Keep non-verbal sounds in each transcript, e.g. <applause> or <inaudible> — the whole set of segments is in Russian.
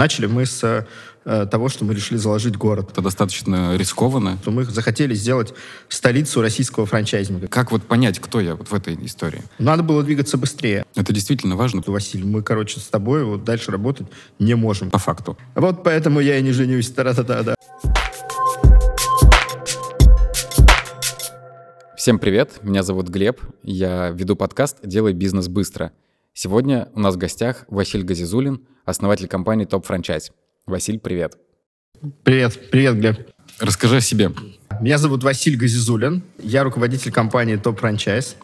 Начали мы с э, того, что мы решили заложить город. Это достаточно рискованно. Что мы захотели сделать столицу российского франчайзинга. Как вот понять, кто я вот в этой истории? Надо было двигаться быстрее. Это действительно важно. Василий, мы, короче, с тобой вот дальше работать не можем. По факту. Вот поэтому я и не женюсь. Та-да-да-да. Всем привет, меня зовут Глеб, я веду подкаст «Делай бизнес быстро». Сегодня у нас в гостях Василь Газизулин, основатель компании Топ Франчайз. Василь, привет. Привет, привет, Глеб. Расскажи о себе. Меня зовут Василь Газизулин, я руководитель компании Топ Франчайз,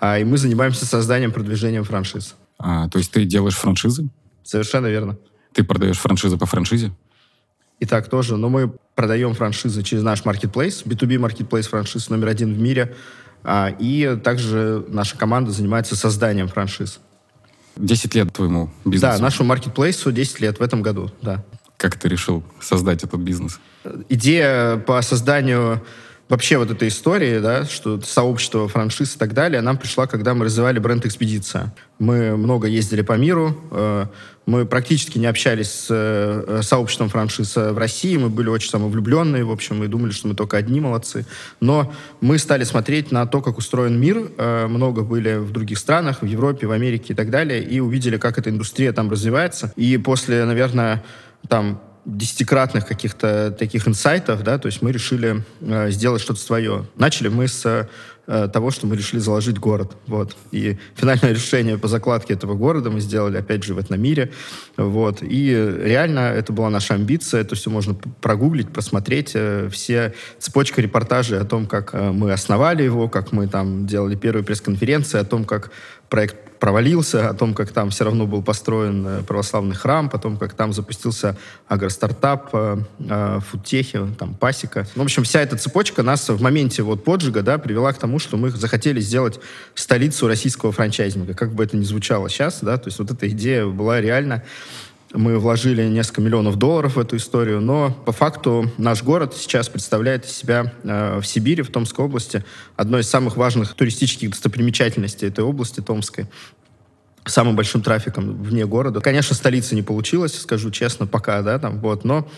а, и мы занимаемся созданием, продвижением франшиз. А, то есть ты делаешь франшизы? Совершенно верно. Ты продаешь франшизы по франшизе? И так тоже, но мы продаем франшизы через наш маркетплейс, B2B маркетплейс франшиз номер один в мире, и также наша команда занимается созданием франшиз. 10 лет твоему бизнесу? Да, нашему маркетплейсу 10 лет в этом году, да. Как ты решил создать этот бизнес? Идея по созданию вообще вот этой истории, да, что сообщество франшиз и так далее, нам пришла, когда мы развивали бренд «Экспедиция». Мы много ездили по миру, э, мы практически не общались с э, сообществом франшиз в России, мы были очень самовлюбленные, в общем, мы думали, что мы только одни молодцы. Но мы стали смотреть на то, как устроен мир, э, много были в других странах, в Европе, в Америке и так далее, и увидели, как эта индустрия там развивается. И после, наверное, там десятикратных каких-то таких инсайтов, да, то есть мы решили э, сделать что-то свое. Начали мы с э, того, что мы решили заложить город, вот. И финальное <laughs> решение по закладке этого города мы сделали, опять же, в этом мире, вот. И реально это была наша амбиция, это все можно прогуглить, просмотреть, э, все цепочка репортажей о том, как э, мы основали его, как мы там делали первые пресс-конференции, о том, как проект провалился, о том, как там все равно был построен э, православный храм, потом, как там запустился агростартап, э, э, фудтехи, там, пасека. Ну, в общем, вся эта цепочка нас в моменте вот поджига, да, привела к тому, что мы захотели сделать столицу российского франчайзинга, как бы это ни звучало сейчас, да, то есть вот эта идея была реально мы вложили несколько миллионов долларов в эту историю, но по факту наш город сейчас представляет из себя э, в Сибири, в Томской области, одной из самых важных туристических достопримечательностей этой области, Томской самым большим трафиком вне города. Конечно, столицы не получилось, скажу честно, пока, да, там, вот, но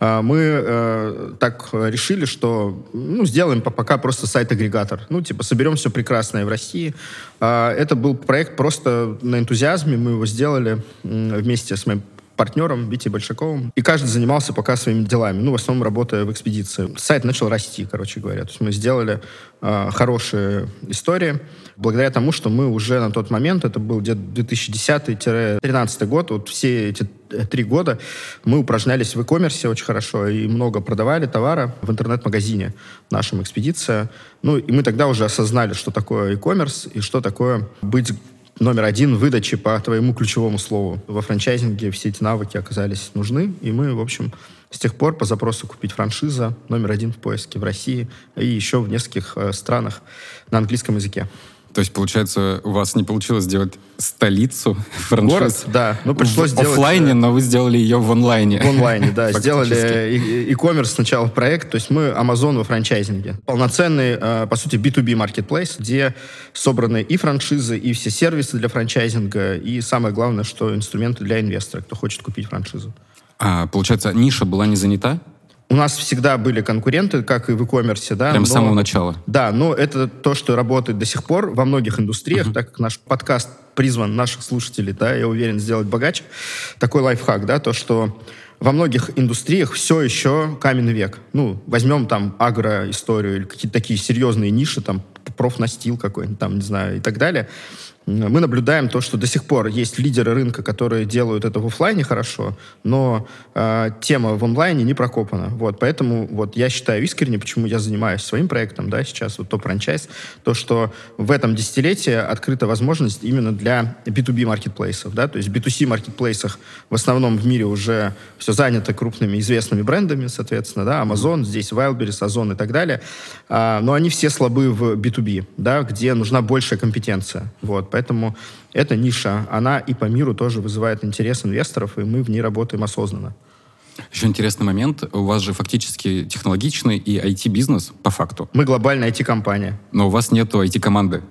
э, мы э, так решили, что ну, сделаем пока просто сайт-агрегатор. Ну, типа, соберем все прекрасное в России. Э, это был проект просто на энтузиазме. Мы его сделали э, вместе с моим партнером Витей Большаковым. И каждый занимался пока своими делами, ну, в основном работая в экспедиции. Сайт начал расти, короче говоря. То есть мы сделали э, хорошие истории благодаря тому, что мы уже на тот момент, это был где-то 2010-2013 год, вот все эти три года мы упражнялись в e-commerce очень хорошо и много продавали товара в интернет-магазине нашем экспедиция. Ну, и мы тогда уже осознали, что такое e-commerce и что такое быть номер один выдачи по твоему ключевому слову. Во франчайзинге все эти навыки оказались нужны, и мы, в общем, с тех пор по запросу купить франшиза номер один в поиске в России и еще в нескольких э, странах на английском языке. То есть, получается, у вас не получилось сделать столицу <laughs> франшиз? Город, да. Ну, пришлось в офлайне, э, но вы сделали ее в онлайне. В онлайне, да. <laughs> Сделали e-commerce сначала проект, то есть мы Amazon во франчайзинге. Полноценный, э, по сути, B2B marketplace, где собраны и франшизы, и все сервисы для франчайзинга, и самое главное, что инструменты для инвестора, кто хочет купить франшизу. А, получается, ниша была не занята? У нас всегда были конкуренты, как и в e-commerce, да. Прям но, с самого начала. Да, но это то, что работает до сих пор во многих индустриях, uh-huh. так как наш подкаст призван наших слушателей, да, я уверен, сделать богаче. Такой лайфхак, да, то, что во многих индустриях все еще каменный век. Ну, возьмем там агроисторию или какие-то такие серьезные ниши, там профнастил какой-нибудь, там, не знаю, и так далее мы наблюдаем то, что до сих пор есть лидеры рынка, которые делают это в офлайне хорошо, но э, тема в онлайне не прокопана. Вот, поэтому вот я считаю искренне, почему я занимаюсь своим проектом, да, сейчас вот топ франчайз, то, что в этом десятилетии открыта возможность именно для B2B маркетплейсов, да, то есть в B2C маркетплейсах в основном в мире уже все занято крупными известными брендами, соответственно, да, Amazon, здесь Wildberries, Озон и так далее, а, но они все слабы в B2B, да, где нужна большая компетенция, вот, Поэтому эта ниша, она и по миру тоже вызывает интерес инвесторов, и мы в ней работаем осознанно. Еще интересный момент. У вас же фактически технологичный и IT-бизнес по факту. Мы глобальная IT-компания. Но у вас нет IT-команды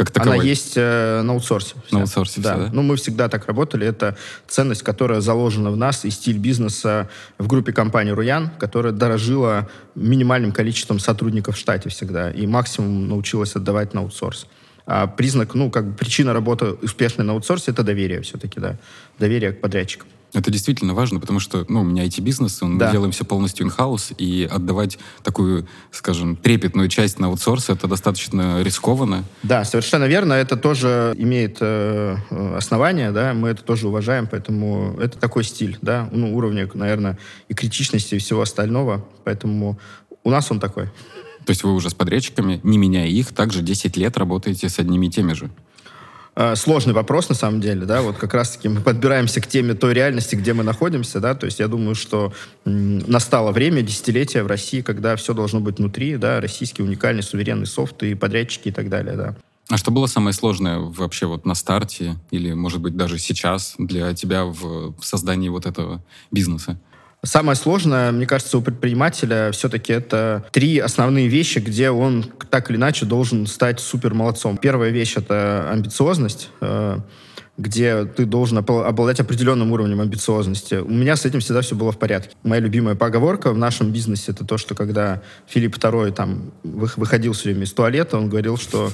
как таковой? Она есть э, на аутсорсе. Вся. На аутсорсе да. Все, да? Ну, мы всегда так работали. Это ценность, которая заложена в нас, и стиль бизнеса в группе компании «Руян», которая дорожила минимальным количеством сотрудников в штате всегда, и максимум научилась отдавать на аутсорс. А признак, ну, как бы причина работы успешной на аутсорсе — это доверие все-таки, да. Доверие к подрядчикам. Это действительно важно, потому что, ну, у меня IT-бизнес, мы да. делаем все полностью in-house, и отдавать такую, скажем, трепетную часть на аутсорс, это достаточно рискованно. Да, совершенно верно. Это тоже имеет э, основания, да, мы это тоже уважаем, поэтому это такой стиль, да, ну, уровня, наверное, и критичности, и всего остального, поэтому у нас он такой. То есть вы уже с подрядчиками, не меняя их, также 10 лет работаете с одними и теми же? Э, сложный вопрос, на самом деле, да, вот как раз-таки мы подбираемся к теме той реальности, где мы находимся, да, то есть я думаю, что настало время, десятилетие в России, когда все должно быть внутри, да, российский уникальный суверенный софт и подрядчики и так далее, да. А что было самое сложное вообще вот на старте или, может быть, даже сейчас для тебя в создании вот этого бизнеса? Самое сложное, мне кажется, у предпринимателя все-таки это три основные вещи, где он так или иначе должен стать супер молодцом. Первая вещь — это амбициозность. Где ты должен обладать определенным уровнем амбициозности. У меня с этим всегда все было в порядке. Моя любимая поговорка в нашем бизнесе это то, что когда Филипп II там выходил все время из туалета, он говорил, что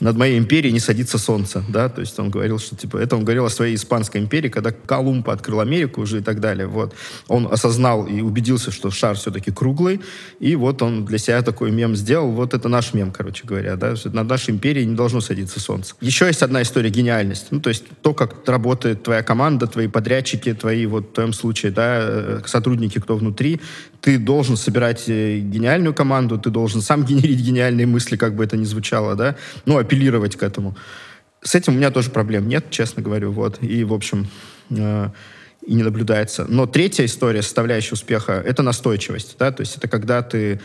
над моей империей не садится солнце, да, то есть он говорил, что типа это он говорил о своей испанской империи, когда Колумб открыл Америку уже и так далее, вот. Он осознал и убедился, что шар все-таки круглый, и вот он для себя такой мем сделал, вот это наш мем, короче говоря, да, над нашей империей не должно садиться солнце. Еще есть одна история гениальность, ну, то есть то, как работает твоя команда, твои подрядчики, твои, вот в твоем случае, да, э, сотрудники, кто внутри, ты должен собирать э, гениальную команду, ты должен сам <laughs> генерить гениальные мысли, как бы это ни звучало, да, ну, апеллировать к этому. С этим у меня тоже проблем нет, честно говорю, вот, и, в общем, э, и не наблюдается. Но третья история, составляющая успеха, это настойчивость, да, то есть это когда ты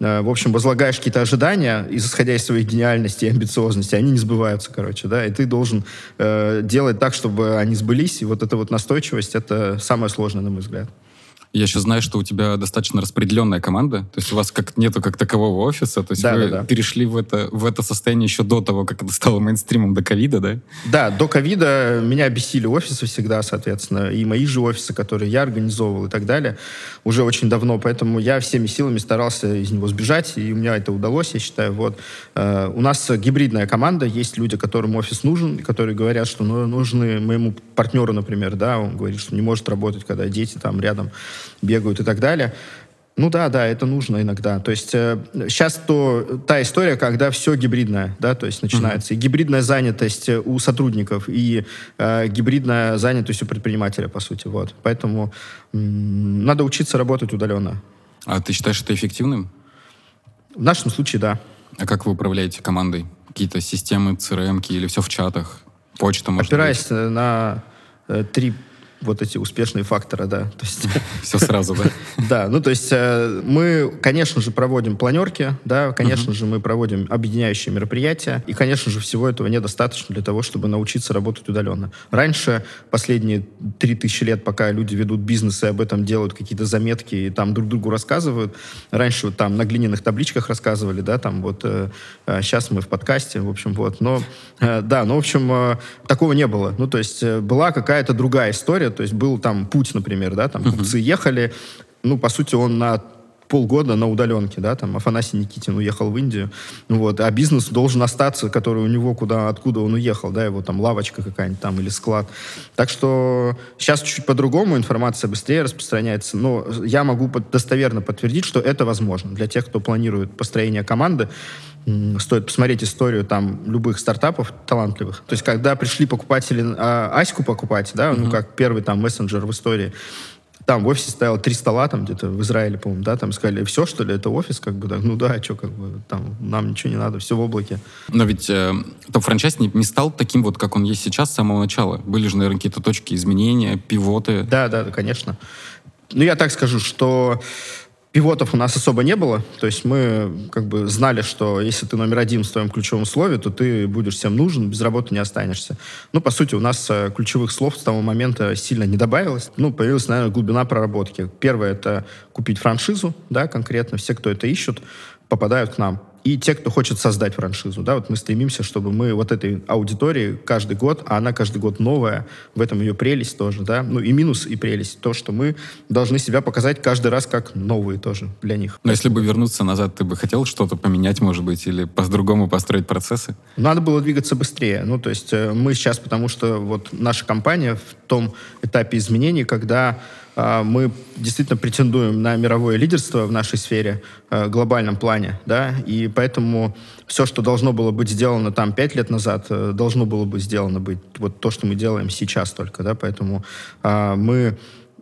в общем, возлагаешь какие-то ожидания, исходя из своей гениальности и амбициозности, они не сбываются, короче, да, и ты должен э, делать так, чтобы они сбылись, и вот эта вот настойчивость, это самое сложное, на мой взгляд. Я еще знаю, что у тебя достаточно распределенная команда, то есть у вас как нету как такового офиса, то есть да, вы да, да. перешли в это, в это состояние еще до того, как это стало мейнстримом до ковида, да? Да, до ковида меня бесили офисы всегда, соответственно, и мои же офисы, которые я организовывал и так далее, уже очень давно, поэтому я всеми силами старался из него сбежать, и у меня это удалось, я считаю. Вот. Э, у нас гибридная команда, есть люди, которым офис нужен, которые говорят, что ну, нужны моему партнеру, например, да, он говорит, что не может работать, когда дети там рядом бегают и так далее. Ну да, да, это нужно иногда. То есть э, сейчас то та история, когда все гибридное, да, то есть начинается. Mm-hmm. И гибридная занятость у сотрудников, и э, гибридная занятость у предпринимателя, по сути. Вот. Поэтому м- надо учиться работать удаленно. А ты считаешь это эффективным? В нашем случае, да. А как вы управляете командой? Какие-то системы, CRM или все в чатах? Почта, может Опираясь быть? на э, три вот эти успешные факторы, да. То есть, <laughs> Все сразу, да? <laughs> Да, ну то есть э, мы, конечно же, проводим планерки, да, конечно же, мы проводим объединяющие мероприятия, и, конечно же, всего этого недостаточно для того, чтобы научиться работать удаленно. Раньше, последние 3000 лет, пока люди ведут бизнес и об этом делают какие-то заметки и там друг другу рассказывают, раньше вот там на глиняных табличках рассказывали, да, там вот сейчас э, э, мы в подкасте, в общем, вот, но, да, ну, в общем, такого не было. Ну, то есть была какая-то другая история, то есть был там путь, например, да, там купцы uh-huh. ехали, ну, по сути, он на полгода на удаленке, да, там Афанасий Никитин уехал в Индию, вот, а бизнес должен остаться, который у него куда, откуда он уехал, да, его там лавочка какая-нибудь там или склад. Так что сейчас чуть-чуть по-другому, информация быстрее распространяется, но я могу достоверно подтвердить, что это возможно для тех, кто планирует построение команды, стоит посмотреть историю там любых стартапов талантливых. То есть, когда пришли покупатели а, Аську покупать, да, uh-huh. ну, как первый там мессенджер в истории, там в офисе стояло три стола, там где-то в Израиле, по-моему, да, там сказали, все, что ли, это офис, как бы, да, ну да, что, как бы, там, нам ничего не надо, все в облаке. Но ведь э, топ-франчайз не, не стал таким вот, как он есть сейчас с самого начала. Были же, наверное, какие-то точки изменения, пивоты. Да, да, да, конечно. Ну, я так скажу, что Пивотов у нас особо не было, то есть мы как бы знали, что если ты номер один в своем ключевом слове, то ты будешь всем нужен, без работы не останешься. Ну, по сути, у нас э, ключевых слов с того момента сильно не добавилось. Ну, появилась, наверное, глубина проработки. Первое — это купить франшизу, да, конкретно. Все, кто это ищут, попадают к нам. И те, кто хочет создать франшизу. Да, вот мы стремимся, чтобы мы вот этой аудитории каждый год, а она каждый год новая, в этом ее прелесть тоже, да, ну и минус и прелесть, то, что мы должны себя показать каждый раз как новые тоже для них. Но если бы вернуться назад, ты бы хотел что-то поменять, может быть, или по-другому построить процессы? Надо было двигаться быстрее. Ну, то есть э, мы сейчас, потому что вот наша компания в том этапе изменений, когда мы действительно претендуем на мировое лидерство в нашей сфере, э, глобальном плане, да, и поэтому все, что должно было быть сделано там пять лет назад, э, должно было бы сделано быть вот то, что мы делаем сейчас только, да, поэтому а, мы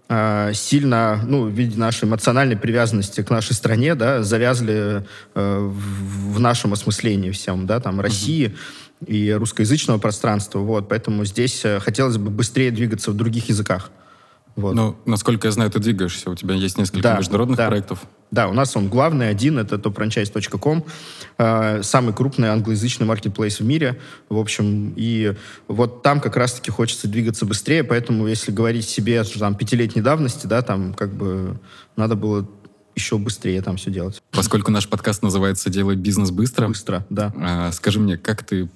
а, сильно, ну, в виде нашей эмоциональной привязанности к нашей стране, да, завязли э, в, в нашем осмыслении всем, да, там, России и русскоязычного пространства, вот, поэтому здесь хотелось бы быстрее двигаться в других языках. Вот. Ну, насколько я знаю, ты двигаешься. У тебя есть несколько да, международных да. проектов. Да, у нас он главный один, это topfranchise.com, э, самый крупный англоязычный маркетплейс в мире, в общем, и вот там как раз-таки хочется двигаться быстрее, поэтому если говорить себе, там пятилетней давности, да, там как бы надо было еще быстрее там все делать. Поскольку наш подкаст называется «Делай бизнес быстро», быстро, да. Э, скажи мне, как ты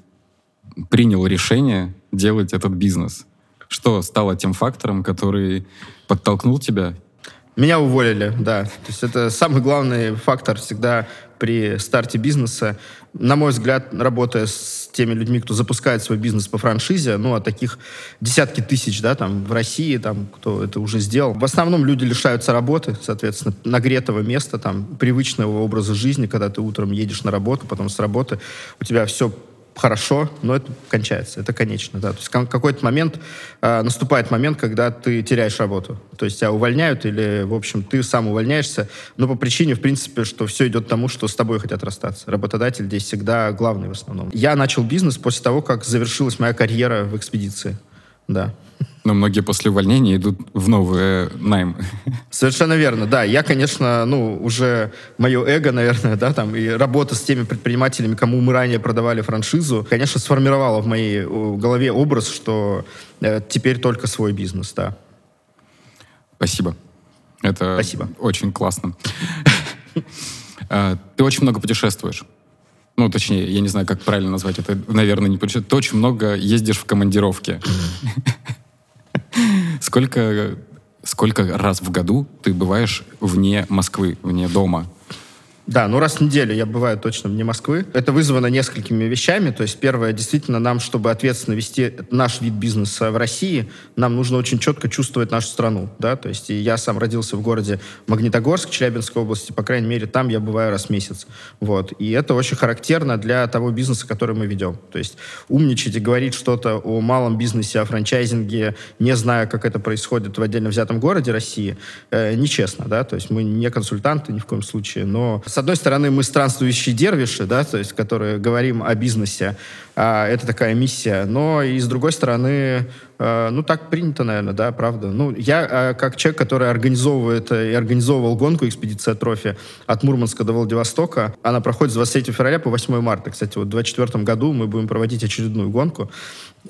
принял решение делать этот бизнес? Что стало тем фактором, который подтолкнул тебя? Меня уволили, да. То есть это самый главный фактор всегда при старте бизнеса. На мой взгляд, работая с теми людьми, кто запускает свой бизнес по франшизе, ну, а таких десятки тысяч, да, там, в России, там, кто это уже сделал. В основном люди лишаются работы, соответственно, нагретого места, там, привычного образа жизни, когда ты утром едешь на работу, потом с работы у тебя все хорошо, но это кончается, это конечно, да. То есть какой-то момент, э, наступает момент, когда ты теряешь работу. То есть тебя увольняют или, в общем, ты сам увольняешься, но по причине, в принципе, что все идет к тому, что с тобой хотят расстаться. Работодатель здесь всегда главный в основном. Я начал бизнес после того, как завершилась моя карьера в экспедиции, да. Но многие после увольнения идут в новый найм. Совершенно верно, да. Я, конечно, ну, уже мое эго, наверное, да, там, и работа с теми предпринимателями, кому мы ранее продавали франшизу, конечно, сформировала в моей голове образ, что э, теперь только свой бизнес, да. Спасибо. Это Спасибо. очень классно. А, ты очень много путешествуешь. Ну, точнее, я не знаю, как правильно назвать это. Наверное, не путешествуешь. Ты очень много ездишь в командировке. Сколько, сколько раз в году ты бываешь вне Москвы, вне дома? Да, ну раз в неделю я бываю точно вне Москвы. Это вызвано несколькими вещами. То есть первое, действительно, нам, чтобы ответственно вести наш вид бизнеса в России, нам нужно очень четко чувствовать нашу страну. Да? То есть я сам родился в городе Магнитогорск, Челябинской области. По крайней мере, там я бываю раз в месяц. Вот. И это очень характерно для того бизнеса, который мы ведем. То есть умничать и говорить что-то о малом бизнесе, о франчайзинге, не зная, как это происходит в отдельно взятом городе России, э, нечестно. Да? То есть мы не консультанты ни в коем случае, но с одной стороны, мы странствующие дервиши, да, то есть, которые говорим о бизнесе, а, это такая миссия, но и с другой стороны, а, ну, так принято, наверное, да, правда. Ну, я, а, как человек, который организовывает и организовывал гонку «Экспедиция Трофи» от Мурманска до Владивостока, она проходит с 23 февраля по 8 марта. Кстати, вот в 2024 году мы будем проводить очередную гонку.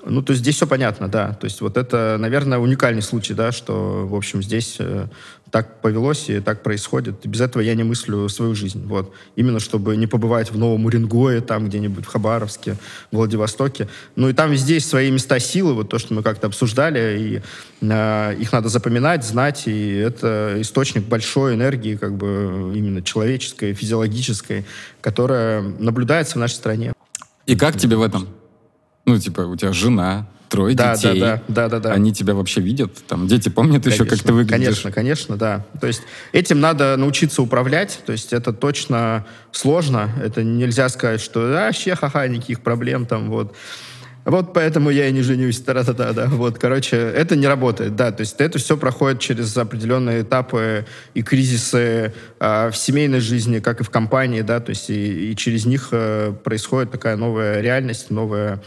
Ну, то есть здесь все понятно, да. То есть вот это, наверное, уникальный случай, да, что, в общем, здесь э, так повелось и так происходит. И без этого я не мыслю свою жизнь. Вот. Именно чтобы не побывать в Новом Уренгое, там где-нибудь в Хабаровске, в Владивостоке. Ну и там везде есть свои места силы, вот то, что мы как-то обсуждали, и э, их надо запоминать, знать, и это источник большой энергии, как бы именно человеческой, физиологической, которая наблюдается в нашей стране. И как тебе в этом? Ну, типа, у тебя жена, трое да, детей. Да, да, да, да, да. Они тебя вообще видят? Там дети помнят конечно, еще, как ты выглядишь? Конечно, конечно, да. То есть этим надо научиться управлять. То есть это точно сложно. Это нельзя сказать, что а, вообще ха-ха, никаких проблем там вот. Вот поэтому я и не женюсь. Та-та-та, да. Вот, короче, это не работает, да. То есть это все проходит через определенные этапы и кризисы э, в семейной жизни, как и в компании, да. То есть и, и через них э, происходит такая новая реальность, новая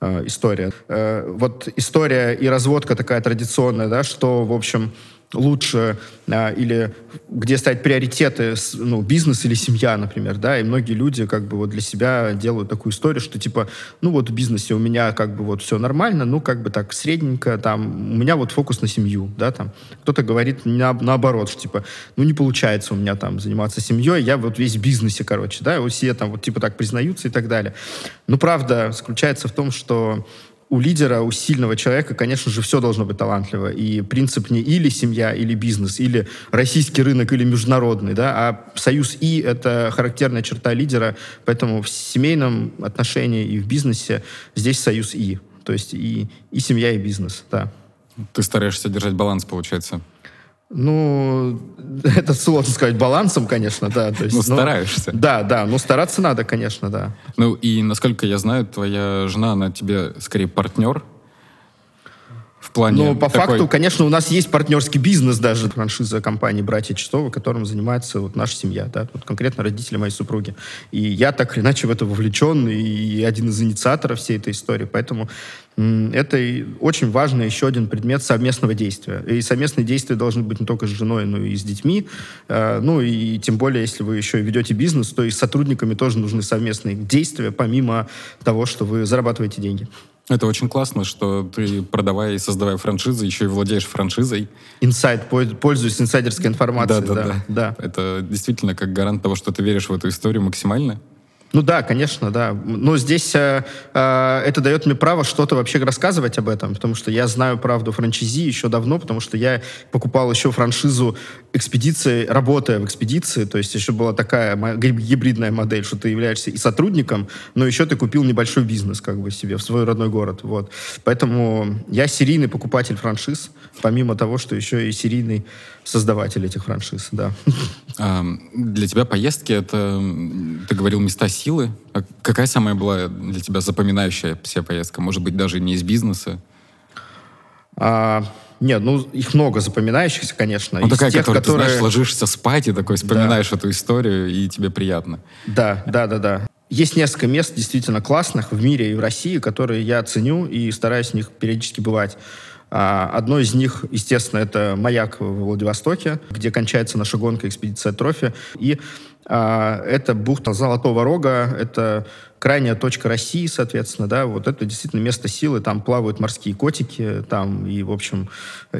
э, история. Э, вот история и разводка такая традиционная, да, что, в общем, лучше, а, или где ставить приоритеты, ну, бизнес или семья, например, да, и многие люди как бы вот для себя делают такую историю, что типа, ну вот в бизнесе у меня как бы вот все нормально, ну как бы так средненько, там, у меня вот фокус на семью, да, там, кто-то говорит на, наоборот, что типа, ну не получается у меня там заниматься семьей, я вот весь в бизнесе, короче, да, и все там вот типа так признаются и так далее. Но правда заключается в том, что у лидера, у сильного человека, конечно же, все должно быть талантливо. И принцип не или семья, или бизнес, или российский рынок, или международный, да, а союз «и» — это характерная черта лидера, поэтому в семейном отношении и в бизнесе здесь союз «и». То есть и, и семья, и бизнес, да. Ты стараешься держать баланс, получается? Ну, <laughs> это сложно сказать балансом, конечно, да. То есть, ну, стараешься. Да, да, но стараться надо, конечно, да. Ну, и насколько я знаю, твоя жена, она тебе скорее партнер, в плане Ну, по такой... факту, конечно, у нас есть партнерский бизнес даже, франшиза компании «Братья Чистова», которым занимается вот наша семья, да, вот конкретно родители моей супруги. И я так или иначе в это вовлечен, и один из инициаторов всей этой истории, поэтому это очень важный еще один предмет совместного действия. И совместные действия должны быть не только с женой, но и с детьми. Э, ну и тем более, если вы еще ведете бизнес, то и с сотрудниками тоже нужны совместные действия, помимо того, что вы зарабатываете деньги. Это очень классно, что ты, продавая и создавая франшизы, еще и владеешь франшизой. Инсайд, пользуюсь инсайдерской информацией. Да, да, да, да. Это действительно как гарант того, что ты веришь в эту историю максимально. Ну да, конечно, да. Но здесь э, э, это дает мне право что-то вообще рассказывать об этом, потому что я знаю правду франчизи еще давно, потому что я покупал еще франшизу экспедиции, работая в экспедиции, то есть еще была такая гибридная модель, что ты являешься и сотрудником, но еще ты купил небольшой бизнес как бы себе в свой родной город, вот. Поэтому я серийный покупатель франшиз, помимо того, что еще и серийный создаватель этих франшиз, да. А, для тебя поездки — это, ты говорил, места силы. А какая самая была для тебя запоминающая вся поездка? Может быть, даже не из бизнеса? А, нет, ну, их много запоминающихся, конечно. Ну, такая, тех, которая, которые... ты знаешь, ложишься спать и такой вспоминаешь да. эту историю, и тебе приятно. Да, да, да, да. Есть несколько мест действительно классных в мире и в России, которые я ценю и стараюсь в них периодически бывать. А, одно из них, естественно, это маяк в Владивостоке, где кончается наша гонка экспедиция Трофи. И а, это бухта Золотого Рога, это крайняя точка России, соответственно, да, вот это действительно место силы, там плавают морские котики, там и, в общем,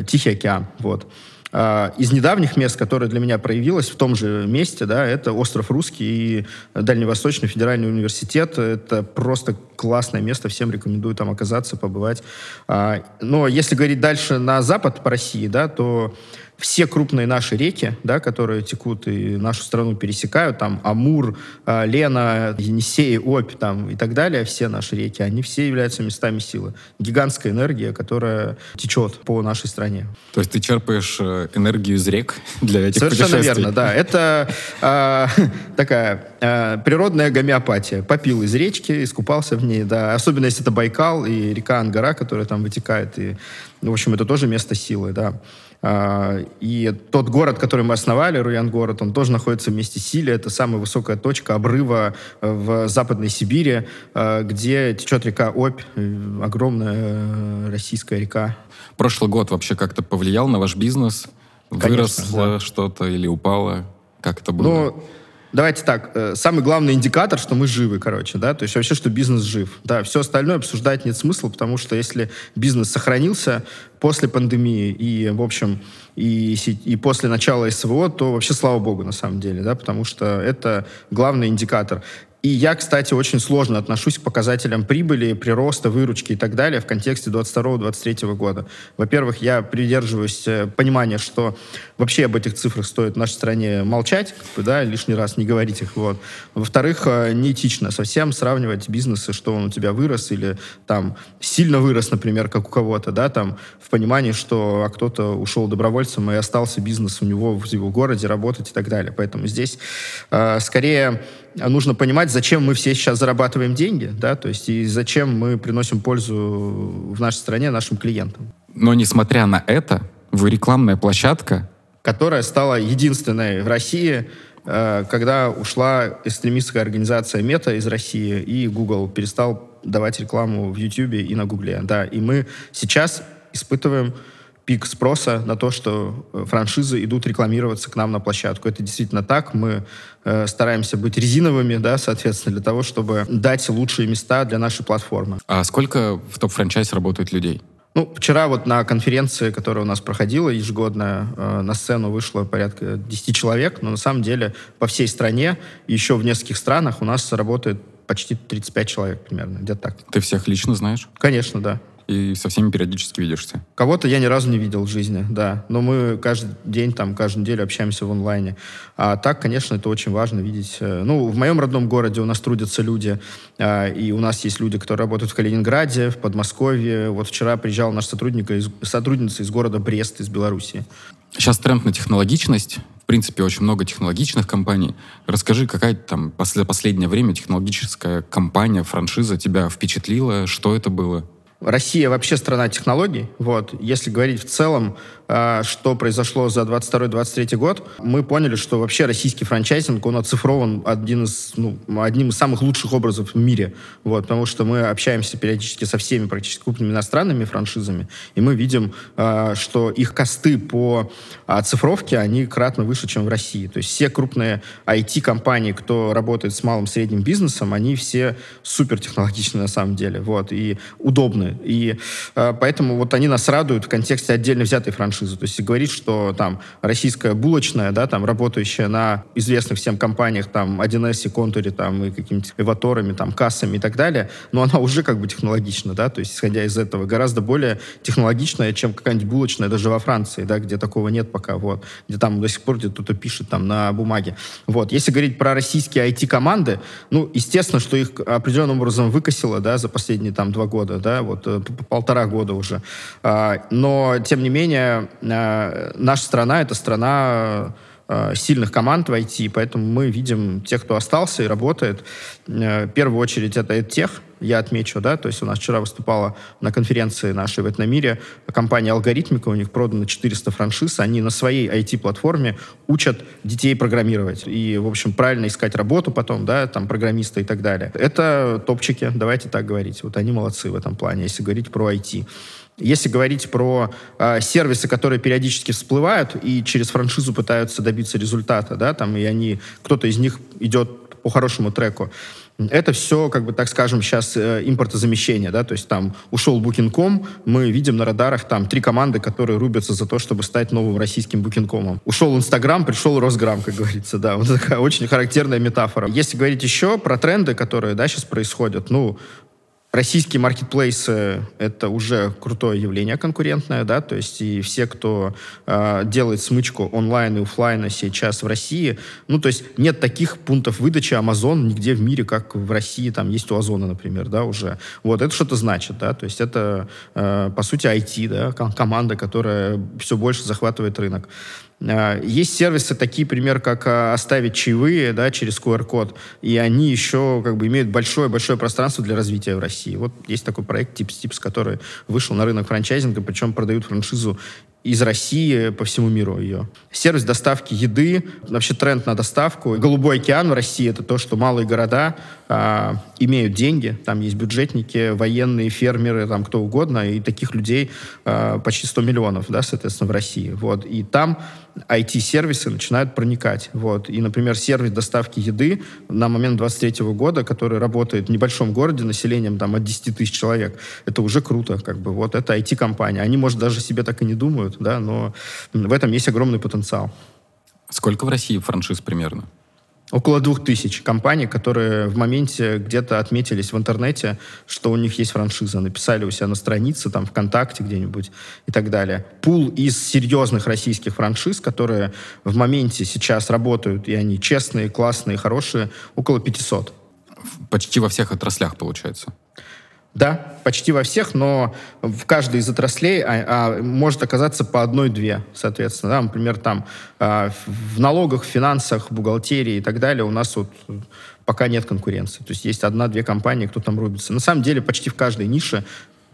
Тихий океан, вот. А, из недавних мест, которое для меня проявилось в том же месте, да, это остров Русский и Дальневосточный федеральный университет. Это просто классное место, всем рекомендую там оказаться, побывать. А, но если говорить дальше на запад по России, да, то все крупные наши реки, да, которые текут и нашу страну пересекают, там Амур, э, Лена, Енисей, Обь там, и так далее, все наши реки, они все являются местами силы. Гигантская энергия, которая течет по нашей стране. То есть ты черпаешь э, энергию из рек <laughs> для этих Совершенно путешествий? верно, да. Это э, <laughs> такая э, природная гомеопатия. Попил из речки, искупался в ней, да. Особенно если это Байкал и река Ангара, которая там вытекает. И, в общем, это тоже место силы, да. А, и тот город, который мы основали, Руян-город, он тоже находится в месте Силе. Это самая высокая точка обрыва э, в Западной Сибири, э, где течет река Обь, э, огромная российская река. Прошлый год вообще как-то повлиял на ваш бизнес? Выросло да. что-то или упало? Как это было? Ну, Давайте так, э, самый главный индикатор, что мы живы, короче, да, то есть вообще, что бизнес жив. Да, все остальное обсуждать нет смысла, потому что если бизнес сохранился после пандемии и, в общем, и, и после начала СВО, то вообще слава богу, на самом деле, да, потому что это главный индикатор. И я, кстати, очень сложно отношусь к показателям прибыли, прироста, выручки и так далее в контексте 22-23 года. Во-первых, я придерживаюсь э, понимания, что вообще об этих цифрах стоит в нашей стране молчать, да, лишний раз не говорить их. Вот. Во-вторых, э, неэтично совсем сравнивать бизнесы, что он у тебя вырос или там сильно вырос, например, как у кого-то, да, там в понимании, что а кто-то ушел добровольцем и остался бизнес у него в его городе работать и так далее. Поэтому здесь э, скорее нужно понимать, зачем мы все сейчас зарабатываем деньги, да, то есть и зачем мы приносим пользу в нашей стране нашим клиентам. Но несмотря на это, вы рекламная площадка, которая стала единственной в России, э, когда ушла экстремистская организация Мета из России, и Google перестал давать рекламу в YouTube и на Гугле. Да, и мы сейчас испытываем пик спроса на то, что э, франшизы идут рекламироваться к нам на площадку. Это действительно так. Мы э, стараемся быть резиновыми, да, соответственно, для того, чтобы дать лучшие места для нашей платформы. А сколько в топ-франчайз работает людей? Ну, вчера вот на конференции, которая у нас проходила ежегодная, э, на сцену вышло порядка 10 человек, но на самом деле по всей стране, еще в нескольких странах у нас работает почти 35 человек примерно, где-то так. Ты всех лично знаешь? Конечно, да и со всеми периодически видишься. Кого-то я ни разу не видел в жизни, да. Но мы каждый день, там, каждую неделю общаемся в онлайне. А так, конечно, это очень важно видеть. Э, ну, в моем родном городе у нас трудятся люди, а, и у нас есть люди, которые работают в Калининграде, в Подмосковье. Вот вчера приезжал наш сотрудник, из, сотрудница из города Брест, из Беларуси. Сейчас тренд на технологичность. В принципе, очень много технологичных компаний. Расскажи, какая там за последнее время технологическая компания, франшиза тебя впечатлила? Что это было? Россия вообще страна технологий. Вот. Если говорить в целом, э, что произошло за 22-23 год, мы поняли, что вообще российский франчайзинг, он оцифрован один из, ну, одним из самых лучших образов в мире. Вот. Потому что мы общаемся периодически со всеми практически крупными иностранными франшизами, и мы видим, э, что их косты по оцифровке, они кратно выше, чем в России. То есть все крупные IT-компании, кто работает с малым средним бизнесом, они все супертехнологичные на самом деле. Вот. И удобные стороны. И э, поэтому вот они нас радуют в контексте отдельно взятой франшизы. То есть говорить, что там российская булочная, да, там работающая на известных всем компаниях, там 1С, Контуре, там и какими-то эваторами, там кассами и так далее, но она уже как бы технологична, да, то есть исходя из этого гораздо более технологичная, чем какая-нибудь булочная даже во Франции, да, где такого нет пока, вот, где там до сих пор где-то кто-то пишет там на бумаге. Вот, если говорить про российские IT-команды, ну, естественно, что их определенным образом выкосило, да, за последние там два года, да, вот вот э, полтора года уже. А, но, тем не менее, а, наша страна — это страна сильных команд в IT, поэтому мы видим тех, кто остался и работает. Э, в первую очередь это тех, я отмечу, да, то есть у нас вчера выступала на конференции нашей в Этномире компания «Алгоритмика», у них продано 400 франшиз, они на своей IT-платформе учат детей программировать и, в общем, правильно искать работу потом, да, там, программиста и так далее. Это топчики, давайте так говорить, вот они молодцы в этом плане, если говорить про IT. Если говорить про э, сервисы, которые периодически всплывают и через франшизу пытаются добиться результата, да, там, и они, кто-то из них идет по хорошему треку, это все, как бы так скажем, сейчас э, импортозамещение, да, то есть там ушел Booking.com, мы видим на радарах там три команды, которые рубятся за то, чтобы стать новым российским Booking.com. Ушел Инстаграм, пришел Росграм, как говорится, да, вот такая очень характерная метафора. Если говорить еще про тренды, которые, да, сейчас происходят, ну, Российские маркетплейсы — это уже крутое явление конкурентное, да, то есть и все, кто э, делает смычку онлайн и офлайна сейчас в России, ну, то есть нет таких пунктов выдачи Amazon нигде в мире, как в России, там есть у Озона, например, да, уже. Вот, это что-то значит, да, то есть это, э, по сути, IT, да, команда, которая все больше захватывает рынок. А, есть сервисы, такие, пример, как а, оставить чаевые да, через QR-код, и они еще как бы имеют большое-большое пространство для развития в России. Вот есть такой проект Tips Tips, который вышел на рынок франчайзинга, причем продают франшизу из России по всему миру ее. Сервис доставки еды, вообще тренд на доставку. Голубой океан в России — это то, что малые города а, имеют деньги, там есть бюджетники, военные, фермеры, там кто угодно, и таких людей а, почти 100 миллионов, да, соответственно, в России. Вот. И там IT-сервисы начинают проникать. Вот. И, например, сервис доставки еды на момент 23 года, который работает в небольшом городе населением там, от 10 тысяч человек, это уже круто. Как бы. Вот это IT-компания. Они, может, даже себе так и не думают, да, но в этом есть огромный потенциал. Сколько в России франшиз примерно? Около двух тысяч компаний, которые в моменте где-то отметились в интернете, что у них есть франшиза, написали у себя на странице, там, ВКонтакте где-нибудь и так далее. Пул из серьезных российских франшиз, которые в моменте сейчас работают, и они честные, классные, хорошие, около 500. Почти во всех отраслях, получается? Да, почти во всех, но в каждой из отраслей а, а, может оказаться по одной-две, соответственно. Да, например, там а, в налогах, финансах, бухгалтерии и так далее у нас вот пока нет конкуренции. То есть есть одна-две компании, кто там рубится. На самом деле почти в каждой нише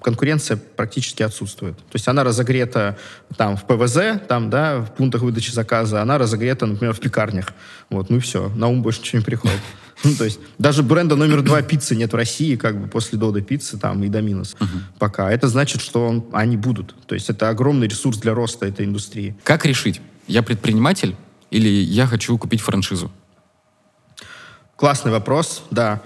конкуренция практически отсутствует. То есть она разогрета там в ПВЗ, там, да, в пунктах выдачи заказа, она разогрета, например, в пекарнях. Вот, ну и все, на ум больше ничего не приходит. Ну, то есть даже бренда номер два пиццы нет в России, как бы после Дода пиццы там и Доминос uh-huh. пока. Это значит, что он, они будут. То есть это огромный ресурс для роста этой индустрии. Как решить? Я предприниматель или я хочу купить франшизу? Классный вопрос, да.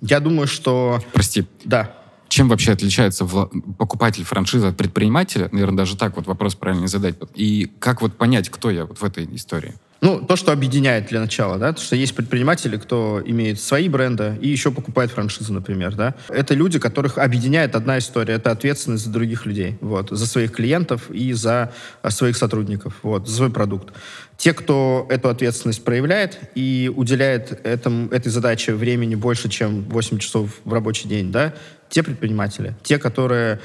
Я думаю, что... Прости. Да. Чем вообще отличается вла- покупатель франшизы от предпринимателя? Наверное, даже так вот вопрос правильно задать. И как вот понять, кто я вот в этой истории? Ну, то, что объединяет для начала, да, то, что есть предприниматели, кто имеет свои бренды и еще покупает франшизу, например, да. Это люди, которых объединяет одна история, это ответственность за других людей, вот, за своих клиентов и за а, своих сотрудников, вот, за свой продукт. Те, кто эту ответственность проявляет и уделяет этому, этой задаче времени больше, чем 8 часов в рабочий день, да, те предприниматели, те, которые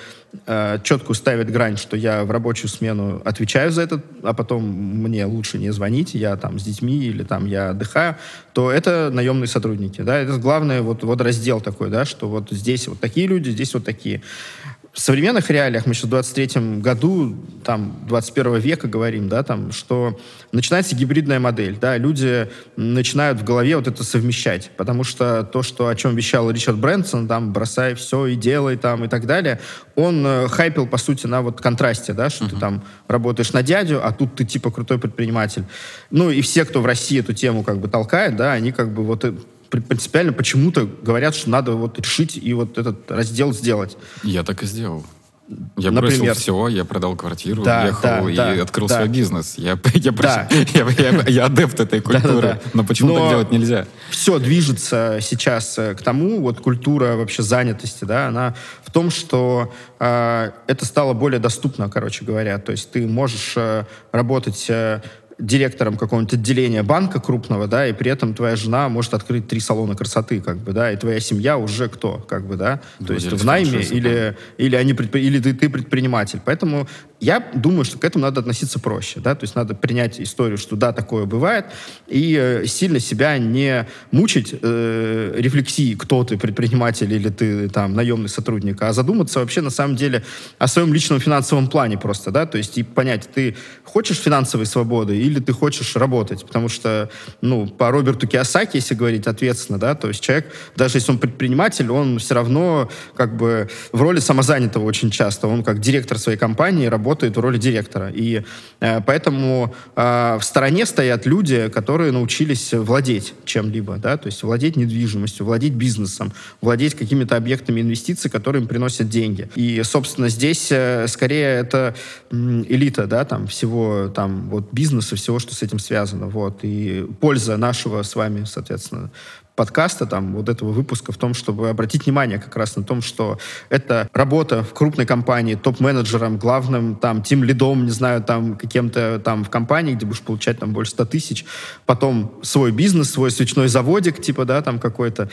э, четко ставят грань, что я в рабочую смену отвечаю за это, а потом мне лучше не звонить, я там с детьми или там я отдыхаю, то это наемные сотрудники, да, это главное вот, вот раздел такой, да, что вот здесь вот такие люди, здесь вот такие в современных реалиях, мы сейчас в 23 году, там, 21 века говорим, да, там, что начинается гибридная модель, да, люди начинают в голове вот это совмещать, потому что то, что, о чем вещал Ричард Брэнсон, там, бросай все и делай, там, и так далее, он э, хайпил, по сути, на вот контрасте, да, что uh-huh. ты там работаешь на дядю, а тут ты, типа, крутой предприниматель. Ну, и все, кто в России эту тему, как бы, толкает, да, они, как бы, вот принципиально почему-то говорят, что надо вот решить и вот этот раздел сделать. Я так и сделал. Я Например. бросил все, я продал квартиру, да, уехал да, и да, открыл да. свой бизнес. Я, <laughs> я, да. <laughs> я, я, я адепт этой культуры, да, да, да. но почему но так делать нельзя? Все движется сейчас э, к тому, вот культура вообще занятости, да, она в том, что э, это стало более доступно, короче говоря. То есть ты можешь э, работать э, директором какого-нибудь отделения банка крупного, да, и при этом твоя жена может открыть три салона красоты, как бы, да, и твоя семья уже кто, как бы, да, то есть в найме или, или, они предпри... или ты, ты предприниматель. Поэтому я думаю, что к этому надо относиться проще, да, то есть надо принять историю, что да, такое бывает, и э, сильно себя не мучить э, рефлексией, кто ты, предприниматель или ты там наемный сотрудник, а задуматься вообще на самом деле о своем личном финансовом плане просто, да, то есть и понять, ты хочешь финансовой свободы или ты хочешь работать, потому что, ну, по Роберту Киосаки, если говорить ответственно, да, то есть человек, даже если он предприниматель, он все равно как бы в роли самозанятого очень часто, он как директор своей компании работает в роли директора. И э, поэтому э, в стороне стоят люди, которые научились владеть чем-либо, да, то есть владеть недвижимостью, владеть бизнесом, владеть какими-то объектами инвестиций, которые им приносят деньги. И, собственно, здесь э, скорее это элита, да, там всего там вот бизнеса, всего, что с этим связано, вот. И польза нашего с вами, соответственно, подкаста, там, вот этого выпуска в том, чтобы обратить внимание как раз на том, что это работа в крупной компании, топ-менеджером, главным, там, тим-лидом, не знаю, там, каким-то там в компании, где будешь получать там больше 100 тысяч, потом свой бизнес, свой свечной заводик, типа, да, там какой-то,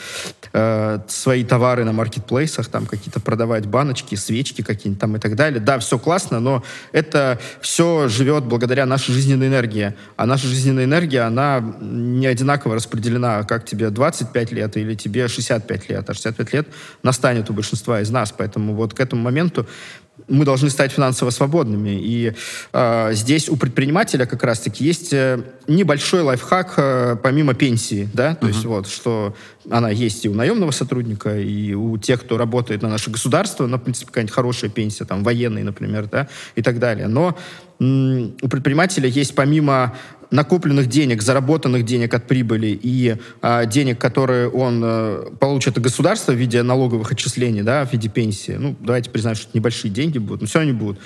э, свои товары на маркетплейсах, там, какие-то продавать баночки, свечки какие-нибудь там и так далее. Да, все классно, но это все живет благодаря нашей жизненной энергии. А наша жизненная энергия, она не одинаково распределена, как тебе 20 25 лет или тебе 65 лет, а 65 лет настанет у большинства из нас. Поэтому вот к этому моменту мы должны стать финансово свободными. И э, здесь у предпринимателя как раз-таки есть э, небольшой лайфхак э, помимо пенсии, да, то uh-huh. есть вот, что она есть и у наемного сотрудника, и у тех, кто работает на наше государство, на, в принципе, какая-нибудь хорошая пенсия, там, военный, например, да, и так далее. Но у предпринимателя есть помимо накопленных денег, заработанных денег от прибыли и а, денег, которые он а, получит от государства в виде налоговых отчислений, да, в виде пенсии, ну, давайте признаем, что это небольшие деньги будут, но все они будут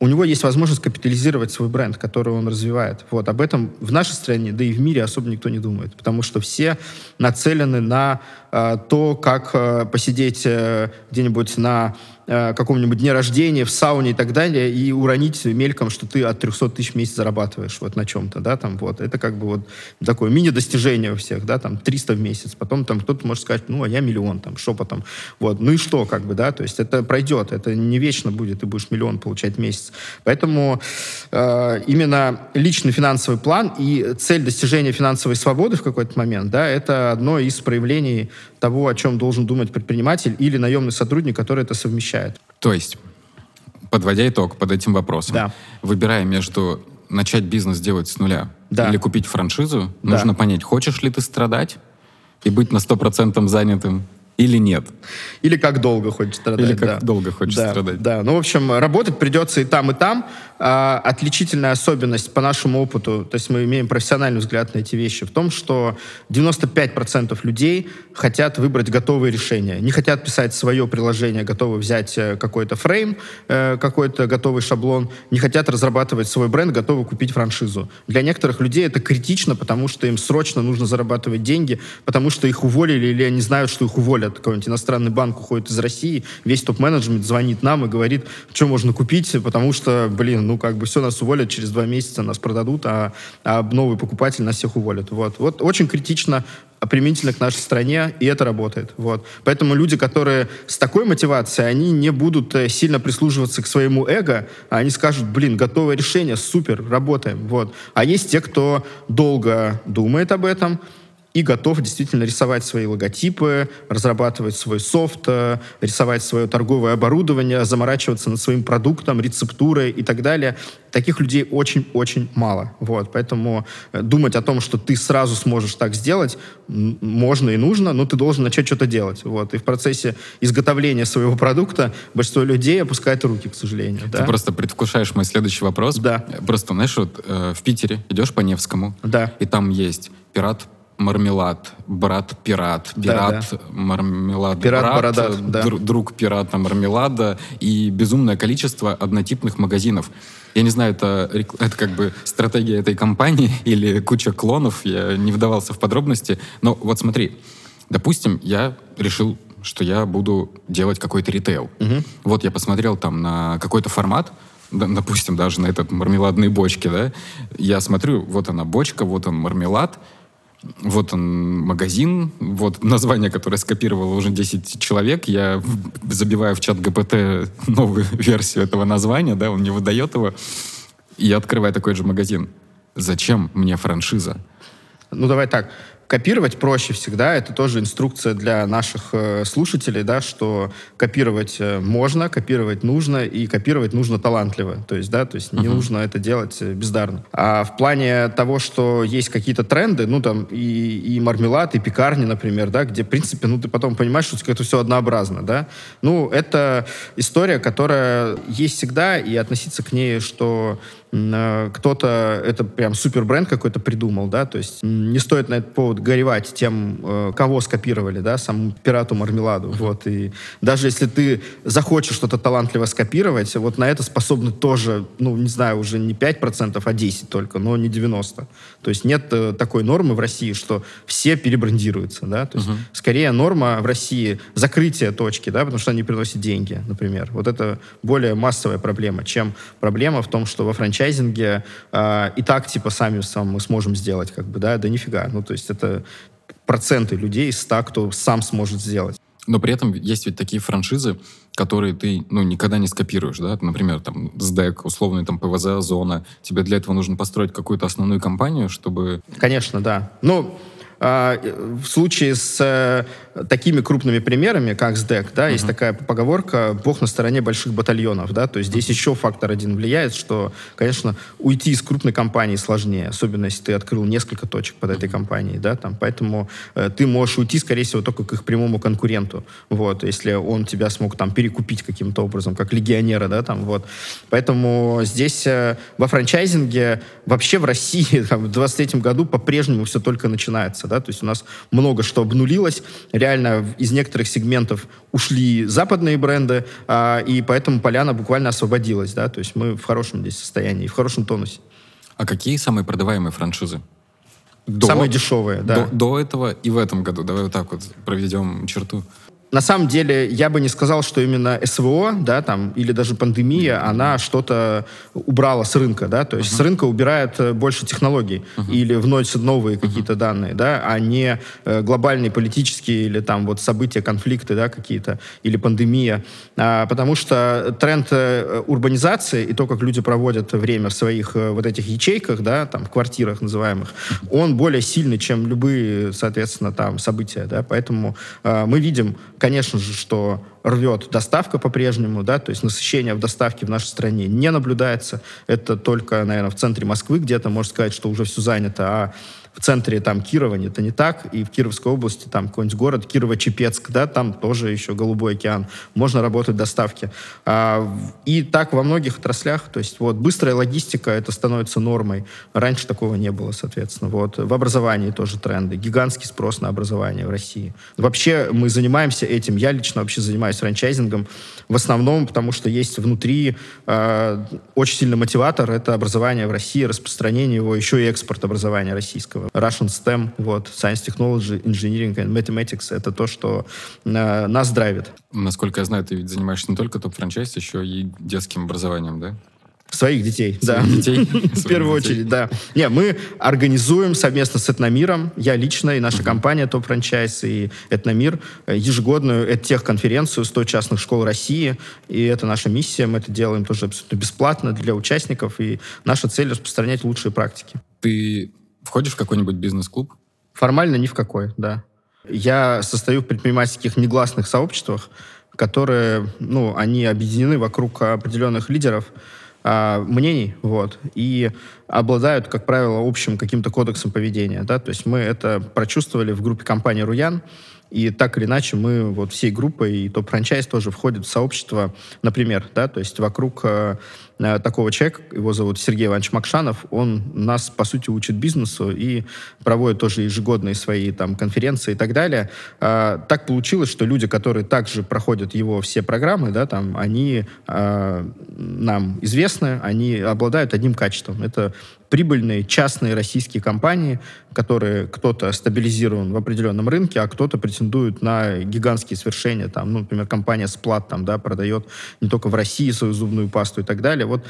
у него есть возможность капитализировать свой бренд, который он развивает. Вот об этом в нашей стране, да и в мире особо никто не думает, потому что все нацелены на э, то, как э, посидеть э, где-нибудь на э, каком-нибудь дне рождения, в сауне и так далее, и уронить мельком, что ты от 300 тысяч в месяц зарабатываешь вот на чем-то, да, там вот. Это как бы вот такое мини-достижение у всех, да, там 300 в месяц. Потом там кто-то может сказать, ну, а я миллион, там, шепотом. Вот. Ну и что, как бы, да, то есть это пройдет, это не вечно будет, ты будешь миллион получать в месяц. Поэтому э, именно личный финансовый план и цель достижения финансовой свободы в какой-то момент, да, это одно из проявлений того, о чем должен думать предприниматель или наемный сотрудник, который это совмещает. То есть, подводя итог под этим вопросом, да. выбирая между начать бизнес делать с нуля да. или купить франшизу, да. нужно понять, хочешь ли ты страдать и быть на 100% занятым или нет. Или как долго хочешь страдать. Или как да. долго хочешь да, страдать. Да, ну, в общем, работать придется и там, и там. А, отличительная особенность по нашему опыту, то есть мы имеем профессиональный взгляд на эти вещи, в том, что 95% людей хотят выбрать готовые решения. Не хотят писать свое приложение, готовы взять э, какой-то фрейм, э, какой-то готовый шаблон, не хотят разрабатывать свой бренд, готовы купить франшизу. Для некоторых людей это критично, потому что им срочно нужно зарабатывать деньги, потому что их уволили или они знают, что их уволят. Какой-нибудь иностранный банк уходит из России, весь топ-менеджмент звонит нам и говорит, что можно купить, потому что, блин, ну, как бы все, нас уволят, через два месяца нас продадут, а, а новый покупатель нас всех уволит. Вот. вот очень критично применительно к нашей стране, и это работает. Вот. Поэтому люди, которые с такой мотивацией, они не будут э, сильно прислуживаться к своему эго, а они скажут, блин, готовое решение, супер, работаем. Вот. А есть те, кто долго думает об этом, и готов действительно рисовать свои логотипы, разрабатывать свой софт, э, рисовать свое торговое оборудование, заморачиваться над своим продуктом, рецептурой и так далее. Таких людей очень-очень мало. Вот. Поэтому э, думать о том, что ты сразу сможешь так сделать, можно и нужно, но ты должен начать что-то делать. Вот. И в процессе изготовления своего продукта большинство людей опускает руки, к сожалению. Ты да? просто предвкушаешь мой следующий вопрос. Да. Просто, знаешь, вот э, в Питере идешь по Невскому, да. и там есть пират мармелад, брат пират, пират да, да. мармелад, пират брат, бородат, да. друг пирата мармелада и безумное количество однотипных магазинов. Я не знаю, это, это как бы стратегия этой компании <laughs> или куча клонов, я не вдавался в подробности, но вот смотри, допустим, я решил что я буду делать какой-то ритейл. Угу. Вот я посмотрел там на какой-то формат, допустим, даже на этот мармеладные бочки, да, я смотрю, вот она бочка, вот он мармелад, вот он магазин, вот название, которое скопировало уже 10 человек. Я забиваю в чат ГПТ новую <laughs> версию этого названия, да, он не выдает его. И я открываю такой же магазин. Зачем мне франшиза? Ну, давай так. Копировать проще всегда. Это тоже инструкция для наших э, слушателей, да, что копировать э, можно, копировать нужно, и копировать нужно талантливо. То есть, да, то есть uh-huh. не нужно это делать э, бездарно. А в плане того, что есть какие-то тренды, ну, там, и, и мармелад, и пекарни, например, да, где, в принципе, ну, ты потом понимаешь, что это все однообразно, да. Ну, это история, которая есть всегда, и относиться к ней, что кто-то это прям супер бренд какой-то придумал, да, то есть не стоит на этот повод горевать тем, э, кого скопировали, да, саму пирату Мармеладу, вот, и даже если ты захочешь что-то талантливо скопировать, вот на это способны тоже, ну, не знаю, уже не 5%, а 10 только, но не 90. То есть нет э, такой нормы в России, что все перебрендируются, да, то есть uh-huh. скорее норма в России закрытие точки, да, потому что они приносят деньги, например. Вот это более массовая проблема, чем проблема в том, что во франчайзе франчайзинге э, и так, типа, сами сам мы сможем сделать, как бы, да, да нифига. Ну, то есть это проценты людей из 100, кто сам сможет сделать. Но при этом есть ведь такие франшизы, которые ты ну, никогда не скопируешь, да, например, там, SDEC, условный там ПВЗ, зона, тебе для этого нужно построить какую-то основную компанию, чтобы... Конечно, да. Ну, а, в случае с э, такими крупными примерами, как СДЭК, да, uh-huh. есть такая поговорка «Бог на стороне больших батальонов», да, то есть здесь еще фактор один влияет, что, конечно, уйти из крупной компании сложнее, особенно если ты открыл несколько точек под этой компанией, да, там, поэтому э, ты можешь уйти, скорее всего, только к их прямому конкуренту, вот, если он тебя смог там перекупить каким-то образом, как легионера, да, там, вот. Поэтому здесь э, во франчайзинге, вообще в России <laughs> там, в 23 году по-прежнему все только начинается, да, то есть у нас много что обнулилось, реально из некоторых сегментов ушли западные бренды, а, и поэтому поляна буквально освободилась, да, то есть мы в хорошем здесь состоянии, в хорошем тонусе. А какие самые продаваемые франшизы? До, самые дешевые, да. До, до этого и в этом году. Давай вот так вот проведем черту на самом деле, я бы не сказал, что именно СВО, да, там, или даже пандемия, она что-то убрала с рынка, да, то есть uh-huh. с рынка убирает э, больше технологий uh-huh. или вносит новые uh-huh. какие-то данные, да, а не э, глобальные политические или там вот события, конфликты, да, какие-то, или пандемия, а, потому что тренд э, урбанизации и то, как люди проводят время в своих вот этих ячейках, да, там, в квартирах называемых, uh-huh. он более сильный, чем любые, соответственно, там, события, да, поэтому э, мы видим конечно же, что рвет доставка по-прежнему, да, то есть насыщение в доставке в нашей стране не наблюдается. Это только, наверное, в центре Москвы где-то, можно сказать, что уже все занято, а в центре там Кирова это не так, и в Кировской области там какой-нибудь город Кирово-Чепецк, да, там тоже еще Голубой океан, можно работать доставки. А, и так во многих отраслях, то есть вот быстрая логистика, это становится нормой. Раньше такого не было, соответственно. Вот. В образовании тоже тренды. Гигантский спрос на образование в России. Вообще мы занимаемся этим. Я лично вообще занимаюсь франчайзингом в основном, потому что есть внутри э, очень сильный мотиватор. Это образование в России, распространение его, еще и экспорт образования российского. Russian STEM, вот, Science Technology, Engineering and Mathematics — это то, что э, нас драйвит. Насколько я знаю, ты ведь занимаешься не только топ-франчайз, еще и детским образованием, да? Своих детей, Своих да. детей. <laughs> В первую очередь, да. Не, мы организуем совместно с Этномиром, я лично и наша компания Топ Франчайз и Этномир, э, ежегодную тех-конференцию 100 частных школ России. И это наша миссия, мы это делаем тоже абсолютно бесплатно для участников. И наша цель распространять лучшие практики. Ты входишь в какой-нибудь бизнес-клуб? Формально ни в какой, да. Я состою в предпринимательских негласных сообществах, которые, ну, они объединены вокруг определенных лидеров, а, мнений, вот, и обладают, как правило, общим каким-то кодексом поведения, да, то есть мы это прочувствовали в группе компании «Руян», и так или иначе мы вот всей группой, и топ-франчайз тоже входит в сообщество, например, да, то есть вокруг э, э, такого человека, его зовут Сергей Иванович Макшанов, он нас, по сути, учит бизнесу и проводит тоже ежегодные свои там конференции и так далее. Э, так получилось, что люди, которые также проходят его все программы, да, там, они э, нам известны, они обладают одним качеством. Это прибыльные частные российские компании, которые кто-то стабилизирован в определенном рынке, а кто-то претендует на гигантские свершения. Там, ну, например, компания Сплат там, да, продает не только в России свою зубную пасту и так далее. Вот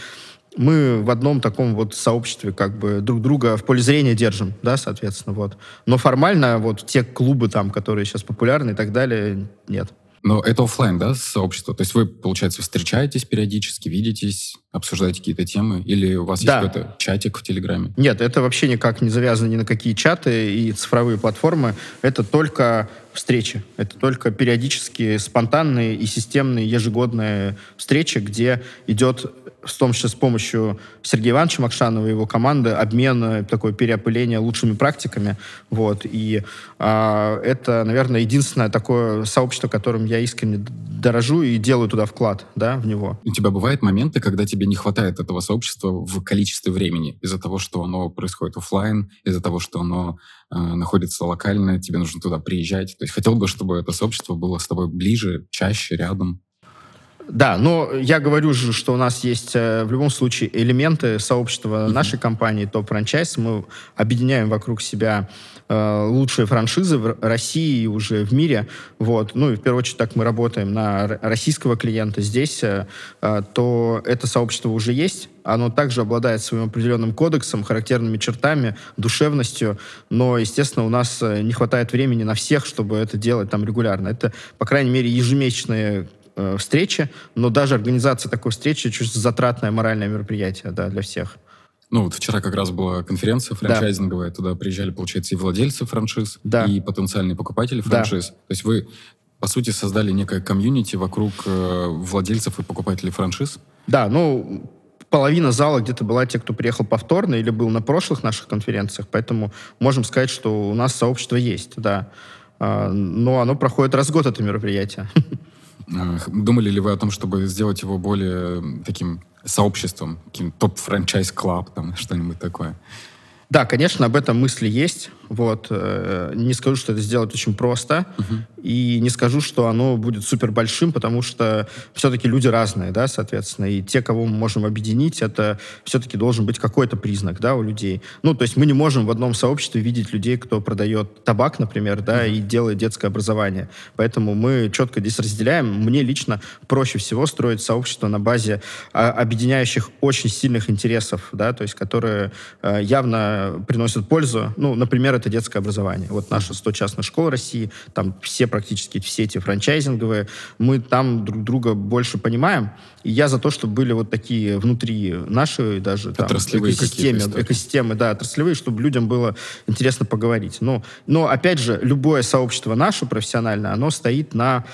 мы в одном таком вот сообществе как бы друг друга в поле зрения держим, да, соответственно, вот. Но формально вот те клубы там, которые сейчас популярны и так далее, нет. Но это оффлайн, да, сообщество? То есть вы, получается, встречаетесь периодически, видитесь, обсуждаете какие-то темы? Или у вас Да. есть какой-то чатик в Телеграме? Нет, это вообще никак не завязано ни на какие чаты и цифровые платформы. Это только встречи. Это только периодические спонтанные и системные ежегодные встречи, где идет в том числе с помощью Сергея Ивановича Макшанова и его команды обмен, э, такое переопыление лучшими практиками. Вот. И а, это, наверное, единственное такое сообщество, которым я искренне дорожу и делаю туда вклад, да, в него. У тебя бывают моменты, когда тебе не хватает этого сообщества в количестве времени из-за того, что оно происходит оффлайн, из-за того, что оно э, находится локально, тебе нужно туда приезжать. То есть хотел бы, чтобы это сообщество было с тобой ближе, чаще, рядом. Да, но я говорю же, что у нас есть э, в любом случае элементы сообщества Мгм. нашей компании Топ Франчайз. Мы объединяем вокруг себя э, лучшие франшизы в России и уже в мире. Вот. Ну и в первую очередь так мы работаем на российского клиента здесь, э, то это сообщество уже есть. Оно также обладает своим определенным кодексом, характерными чертами, душевностью, но, естественно, у нас не хватает времени на всех, чтобы это делать там регулярно. Это, по крайней мере, ежемесячные э, встречи, но даже организация такой встречи чуть затратное моральное мероприятие да, для всех. Ну, вот вчера как раз была конференция франчайзинговая, туда приезжали, получается, и владельцы франшиз, Да. и потенциальные покупатели Да. франшиз. То есть вы, по сути, создали некое комьюнити вокруг э, владельцев и покупателей франшиз. Да, ну, половина зала где-то была те, кто приехал повторно или был на прошлых наших конференциях, поэтому можем сказать, что у нас сообщество есть, да. А, Но оно проходит раз в год, это мероприятие. <laughs> Э, Думали ли вы о том, чтобы сделать его более таким сообществом, таким топ-франчайз-клаб, там, что-нибудь такое? Да, конечно, об этом мысли есть. Вот. э, Не скажу, что это сделать очень просто. И не скажу, что оно будет супер большим, потому что все-таки люди разные, да, соответственно. И те, кого мы можем объединить, это все-таки должен быть какой-то признак, да, у людей. Ну, то есть мы не можем в одном сообществе видеть людей, кто продает табак, например, да, и делает детское образование. Поэтому мы четко здесь разделяем. Мне лично проще всего строить сообщество на базе а, объединяющих очень сильных интересов, да, то есть которые э, явно приносят пользу. Ну, например, это детское образование. Вот наши 100 частных школ России, там все практически все эти франчайзинговые, мы там друг друга больше понимаем. И я за то, чтобы были вот такие внутри наши даже там, Отраслевые экосистемы, экосистемы, да, отраслевые, чтобы людям было интересно поговорить. Но, но опять же, любое сообщество наше профессиональное, оно стоит на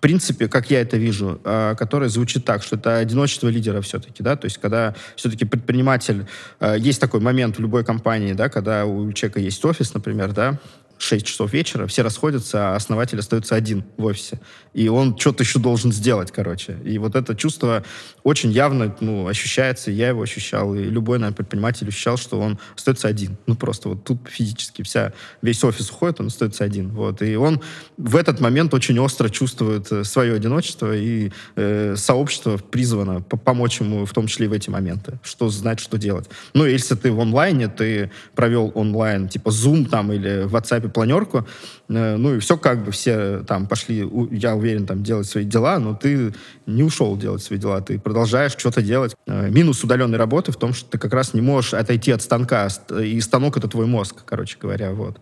принципе, как я это вижу, э, которая звучит так, что это одиночество лидера все-таки, да, то есть когда все-таки предприниматель, э, есть такой момент в любой компании, да, когда у человека есть офис, например, да, 6 часов вечера, все расходятся, а основатель остается один в офисе. И он что-то еще должен сделать, короче. И вот это чувство очень явно ну, ощущается, я его ощущал, и любой, наверное, предприниматель ощущал, что он остается один. Ну, просто вот тут физически вся, весь офис уходит, он остается один. Вот. И он в этот момент очень остро чувствует э, свое одиночество, и э, сообщество призвано помочь ему в том числе и в эти моменты, что знать, что делать. Ну, если ты в онлайне, ты провел онлайн, типа Zoom там или в WhatsApp себе планерку, э, ну и все как бы, все там пошли, я уверен, там делать свои дела, но ты не ушел делать свои дела, ты продолжаешь что-то делать. Э, минус удаленной работы в том, что ты как раз не можешь отойти от станка, и станок — это твой мозг, короче говоря, вот.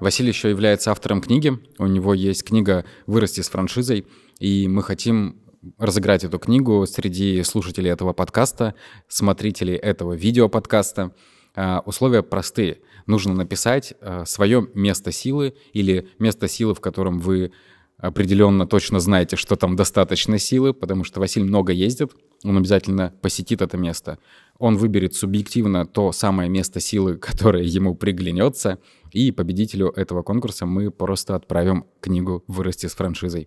Василий еще является автором книги. У него есть книга «Вырасти с франшизой», и мы хотим разыграть эту книгу среди слушателей этого подкаста, смотрителей этого видеоподкаста. А, условия простые. Нужно написать а, свое место силы или место силы, в котором вы определенно точно знаете, что там достаточно силы, потому что Василий много ездит, он обязательно посетит это место. Он выберет субъективно то самое место силы, <laughs> которое ему приглянется, и победителю этого конкурса мы просто отправим книгу «Вырасти с франшизой».